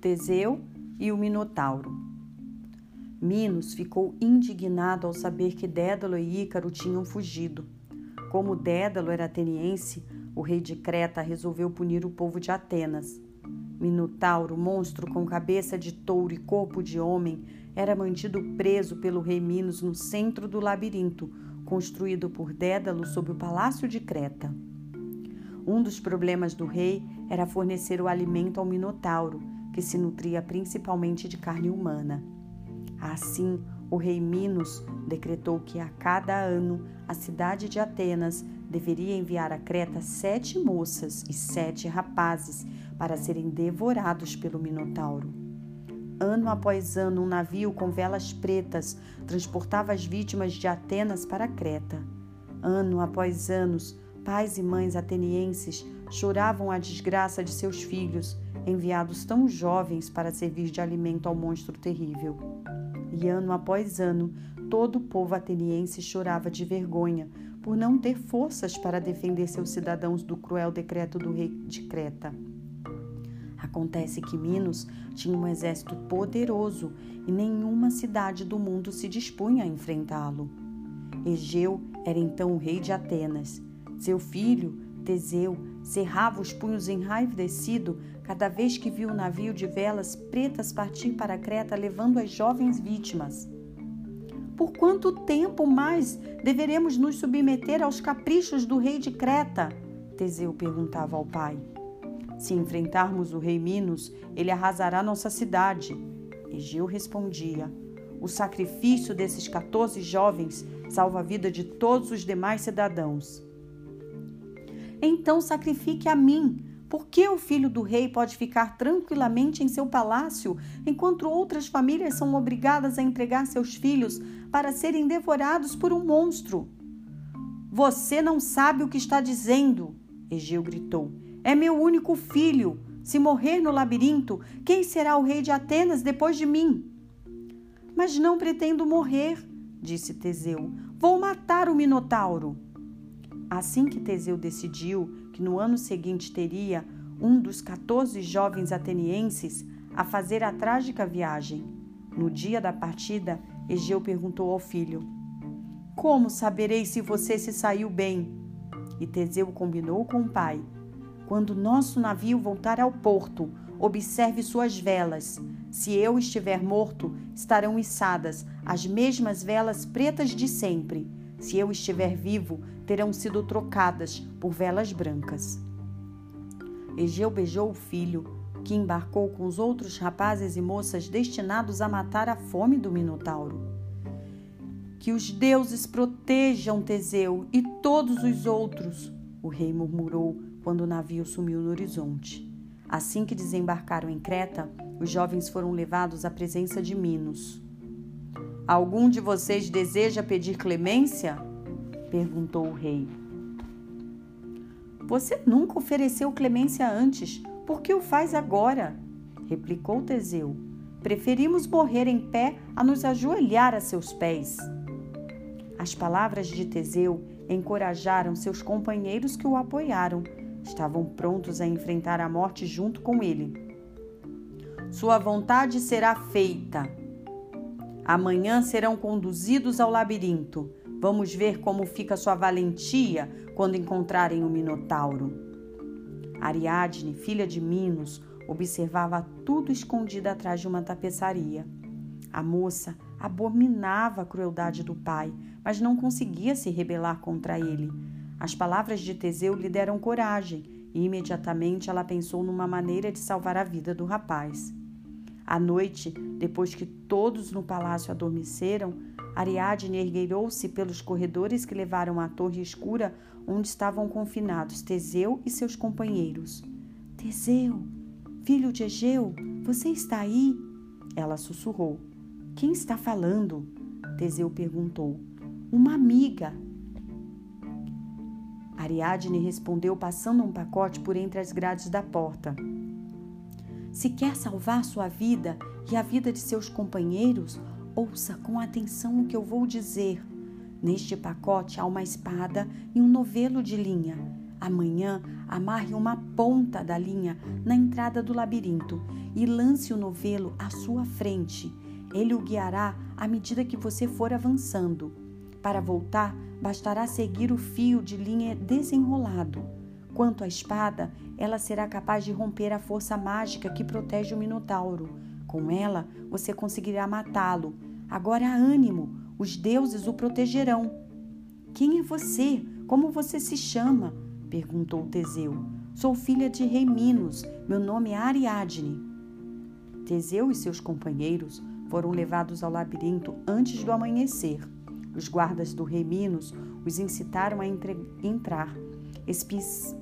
Teseu e o Minotauro. Minos ficou indignado ao saber que Dédalo e Ícaro tinham fugido. Como Dédalo era ateniense, o rei de Creta resolveu punir o povo de Atenas. Minotauro, monstro com cabeça de touro e corpo de homem, era mantido preso pelo rei Minos no centro do labirinto, construído por Dédalo sob o palácio de Creta. Um dos problemas do rei era fornecer o alimento ao Minotauro, que se nutria principalmente de carne humana. Assim, o rei Minos decretou que a cada ano a cidade de Atenas deveria enviar a Creta sete moças e sete rapazes para serem devorados pelo Minotauro. Ano após ano, um navio com velas pretas transportava as vítimas de Atenas para Creta. Ano após anos, pais e mães atenienses choravam a desgraça de seus filhos, enviados tão jovens para servir de alimento ao monstro terrível. E ano após ano, todo o povo ateniense chorava de vergonha por não ter forças para defender seus cidadãos do cruel decreto do rei de Creta. Acontece que Minos tinha um exército poderoso e nenhuma cidade do mundo se dispunha a enfrentá-lo. Egeu era então o rei de Atenas. Seu filho, Teseu, cerrava os punhos enraivecido cada vez que viu o navio de velas pretas partir para Creta levando as jovens vítimas. Por quanto tempo mais deveremos nos submeter aos caprichos do rei de Creta? Teseu perguntava ao pai. Se enfrentarmos o rei Minos, ele arrasará nossa cidade. Egeu respondia: O sacrifício desses 14 jovens salva a vida de todos os demais cidadãos. Então sacrifique a mim. Por que o filho do rei pode ficar tranquilamente em seu palácio, enquanto outras famílias são obrigadas a entregar seus filhos para serem devorados por um monstro? Você não sabe o que está dizendo, Egeu gritou. É meu único filho. Se morrer no labirinto, quem será o rei de Atenas depois de mim? Mas não pretendo morrer, disse Teseu. Vou matar o Minotauro. Assim que Teseu decidiu que no ano seguinte teria um dos 14 jovens atenienses a fazer a trágica viagem. No dia da partida, Egeu perguntou ao filho: Como saberei se você se saiu bem? E Teseu combinou com o pai quando nosso navio voltar ao porto, observe suas velas. Se eu estiver morto, estarão içadas as mesmas velas pretas de sempre. Se eu estiver vivo, terão sido trocadas por velas brancas. Egeu beijou o filho, que embarcou com os outros rapazes e moças destinados a matar a fome do Minotauro. Que os deuses protejam Teseu e todos os outros, o rei murmurou quando o navio sumiu no horizonte. Assim que desembarcaram em Creta, os jovens foram levados à presença de Minos. Algum de vocês deseja pedir clemência? perguntou o rei. Você nunca ofereceu clemência antes, por que o faz agora? replicou Teseu. Preferimos morrer em pé a nos ajoelhar a seus pés. As palavras de Teseu encorajaram seus companheiros que o apoiaram Estavam prontos a enfrentar a morte junto com ele. Sua vontade será feita. Amanhã serão conduzidos ao labirinto. Vamos ver como fica sua valentia quando encontrarem o Minotauro. Ariadne, filha de Minos, observava tudo escondida atrás de uma tapeçaria. A moça abominava a crueldade do pai, mas não conseguia se rebelar contra ele. As palavras de Teseu lhe deram coragem e imediatamente ela pensou numa maneira de salvar a vida do rapaz. À noite, depois que todos no palácio adormeceram, Ariadne ergueirou-se pelos corredores que levaram à torre escura onde estavam confinados Teseu e seus companheiros. Teseu, filho de Egeu, você está aí? Ela sussurrou. Quem está falando? Teseu perguntou. Uma amiga, Ariadne respondeu passando um pacote por entre as grades da porta. Se quer salvar sua vida e a vida de seus companheiros, ouça com atenção o que eu vou dizer. Neste pacote há uma espada e um novelo de linha. Amanhã amarre uma ponta da linha na entrada do labirinto e lance o novelo à sua frente. Ele o guiará à medida que você for avançando. Para voltar, bastará seguir o fio de linha desenrolado. Quanto à espada, ela será capaz de romper a força mágica que protege o Minotauro. Com ela, você conseguirá matá-lo. Agora ânimo, os deuses o protegerão. Quem é você? Como você se chama? perguntou Teseu. Sou filha de rei Minos. Meu nome é Ariadne. Teseu e seus companheiros foram levados ao labirinto antes do amanhecer. Os guardas do rei Minos os incitaram a entre... entrar, espis...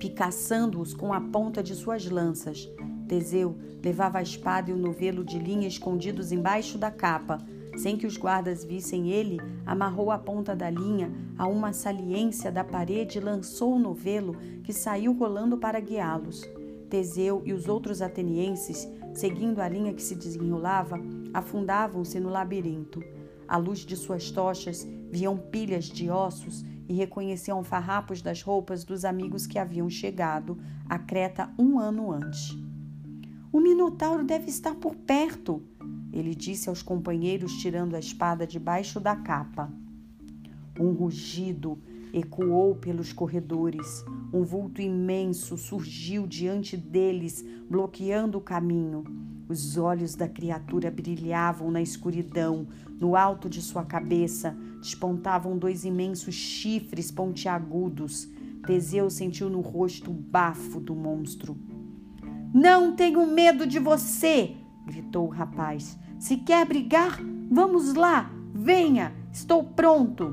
picaçando-os com a ponta de suas lanças. Teseu levava a espada e o novelo de linha escondidos embaixo da capa. Sem que os guardas vissem ele, amarrou a ponta da linha a uma saliência da parede e lançou o novelo, que saiu rolando para guiá-los. Teseu e os outros atenienses, seguindo a linha que se desenrolava, afundavam-se no labirinto. À luz de suas tochas, viam pilhas de ossos e reconheciam farrapos das roupas dos amigos que haviam chegado a Creta um ano antes. O Minotauro deve estar por perto, ele disse aos companheiros, tirando a espada debaixo da capa. Um rugido ecoou pelos corredores. Um vulto imenso surgiu diante deles, bloqueando o caminho. Os olhos da criatura brilhavam na escuridão. No alto de sua cabeça despontavam dois imensos chifres pontiagudos. Teseu sentiu no rosto o bafo do monstro. Não tenho medo de você! gritou o rapaz. Se quer brigar, vamos lá! Venha! Estou pronto!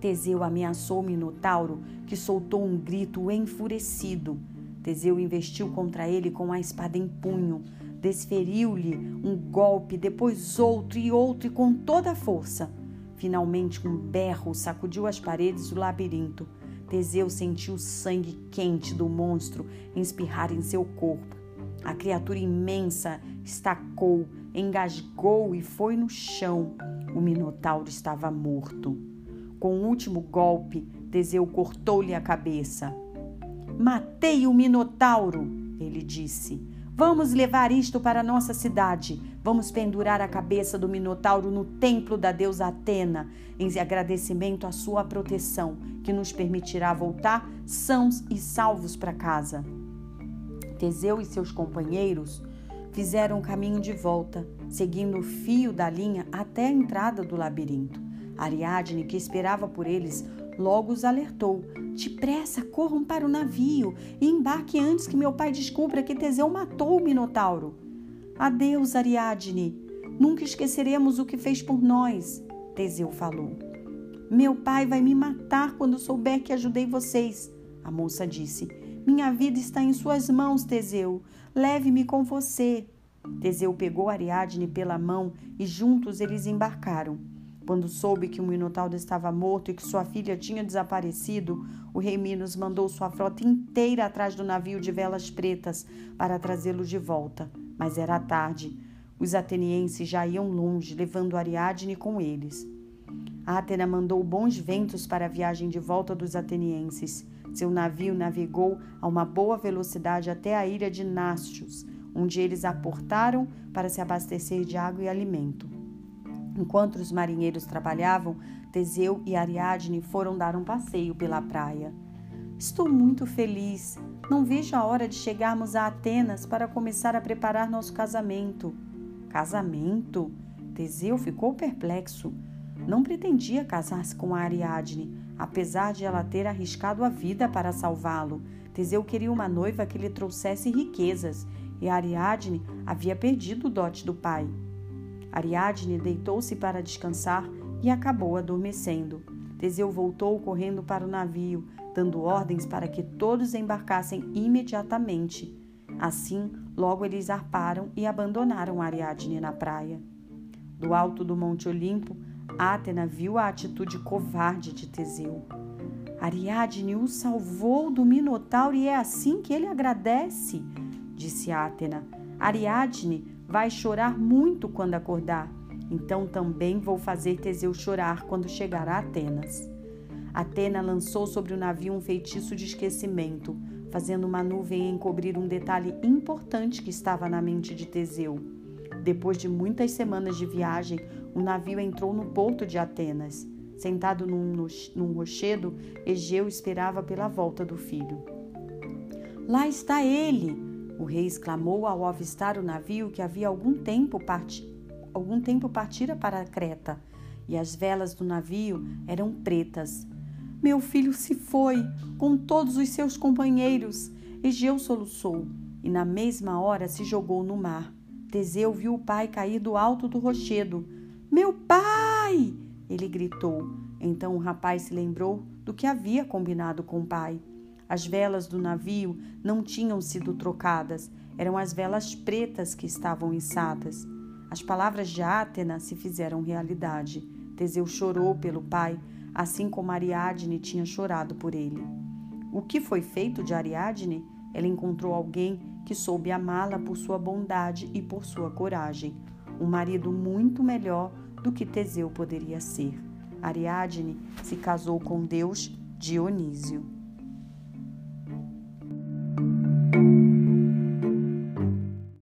Teseu ameaçou o Minotauro, que soltou um grito enfurecido. Teseu investiu contra ele com a espada em punho. Desferiu-lhe um golpe, depois outro e outro, e com toda a força. Finalmente, um berro sacudiu as paredes do labirinto. Teseu sentiu o sangue quente do monstro espirrar em seu corpo. A criatura imensa estacou, engasgou e foi no chão. O Minotauro estava morto. Com o último golpe, Teseu cortou-lhe a cabeça. Matei o Minotauro, ele disse. Vamos levar isto para nossa cidade. Vamos pendurar a cabeça do Minotauro no templo da deusa Atena, em agradecimento à sua proteção, que nos permitirá voltar sãos e salvos para casa. Teseu e seus companheiros fizeram o caminho de volta, seguindo o fio da linha até a entrada do labirinto. Ariadne, que esperava por eles, logo os alertou. Depressa, corram para o navio e embarque antes que meu pai descubra que Teseu matou o Minotauro. Adeus, Ariadne. Nunca esqueceremos o que fez por nós, Teseu falou. Meu pai vai me matar quando souber que ajudei vocês, a moça disse. Minha vida está em suas mãos, Teseu. Leve-me com você. Teseu pegou Ariadne pela mão e juntos eles embarcaram. Quando soube que o Minotauro estava morto e que sua filha tinha desaparecido, o rei Minos mandou sua frota inteira atrás do navio de velas pretas para trazê-lo de volta. Mas era tarde. Os atenienses já iam longe, levando Ariadne com eles. Atena mandou bons ventos para a viagem de volta dos atenienses. Seu navio navegou a uma boa velocidade até a ilha de Nástios, onde eles aportaram para se abastecer de água e alimento. Enquanto os marinheiros trabalhavam, Teseu e Ariadne foram dar um passeio pela praia. Estou muito feliz. Não vejo a hora de chegarmos a Atenas para começar a preparar nosso casamento. Casamento? Teseu ficou perplexo. Não pretendia casar-se com Ariadne, apesar de ela ter arriscado a vida para salvá-lo. Teseu queria uma noiva que lhe trouxesse riquezas, e Ariadne havia perdido o dote do pai. Ariadne deitou-se para descansar e acabou adormecendo. Teseu voltou correndo para o navio, dando ordens para que todos embarcassem imediatamente. Assim, logo eles arparam e abandonaram Ariadne na praia. Do alto do Monte Olimpo, Atena viu a atitude covarde de Teseu. Ariadne o salvou do Minotauro e é assim que ele agradece, disse Atena. Ariadne vai chorar muito quando acordar. Então também vou fazer Teseu chorar quando chegar a Atenas. Atena lançou sobre o navio um feitiço de esquecimento, fazendo uma nuvem encobrir um detalhe importante que estava na mente de Teseu. Depois de muitas semanas de viagem, o navio entrou no porto de Atenas. Sentado num, num rochedo, Egeu esperava pela volta do filho. Lá está ele! O rei exclamou ao avistar o navio que havia algum tempo, parti... algum tempo partira para Creta, e as velas do navio eram pretas. Meu filho se foi, com todos os seus companheiros. Egeu soluçou, e na mesma hora se jogou no mar. Teseu viu o pai cair do alto do rochedo. Meu pai! Ele gritou. Então o rapaz se lembrou do que havia combinado com o pai. As velas do navio não tinham sido trocadas, eram as velas pretas que estavam içadas. As palavras de Átena se fizeram realidade. Teseu chorou pelo pai, assim como Ariadne tinha chorado por ele. O que foi feito de Ariadne? Ela encontrou alguém que soube amá-la por sua bondade e por sua coragem, um marido muito melhor do que Teseu poderia ser. Ariadne se casou com Deus Dionísio.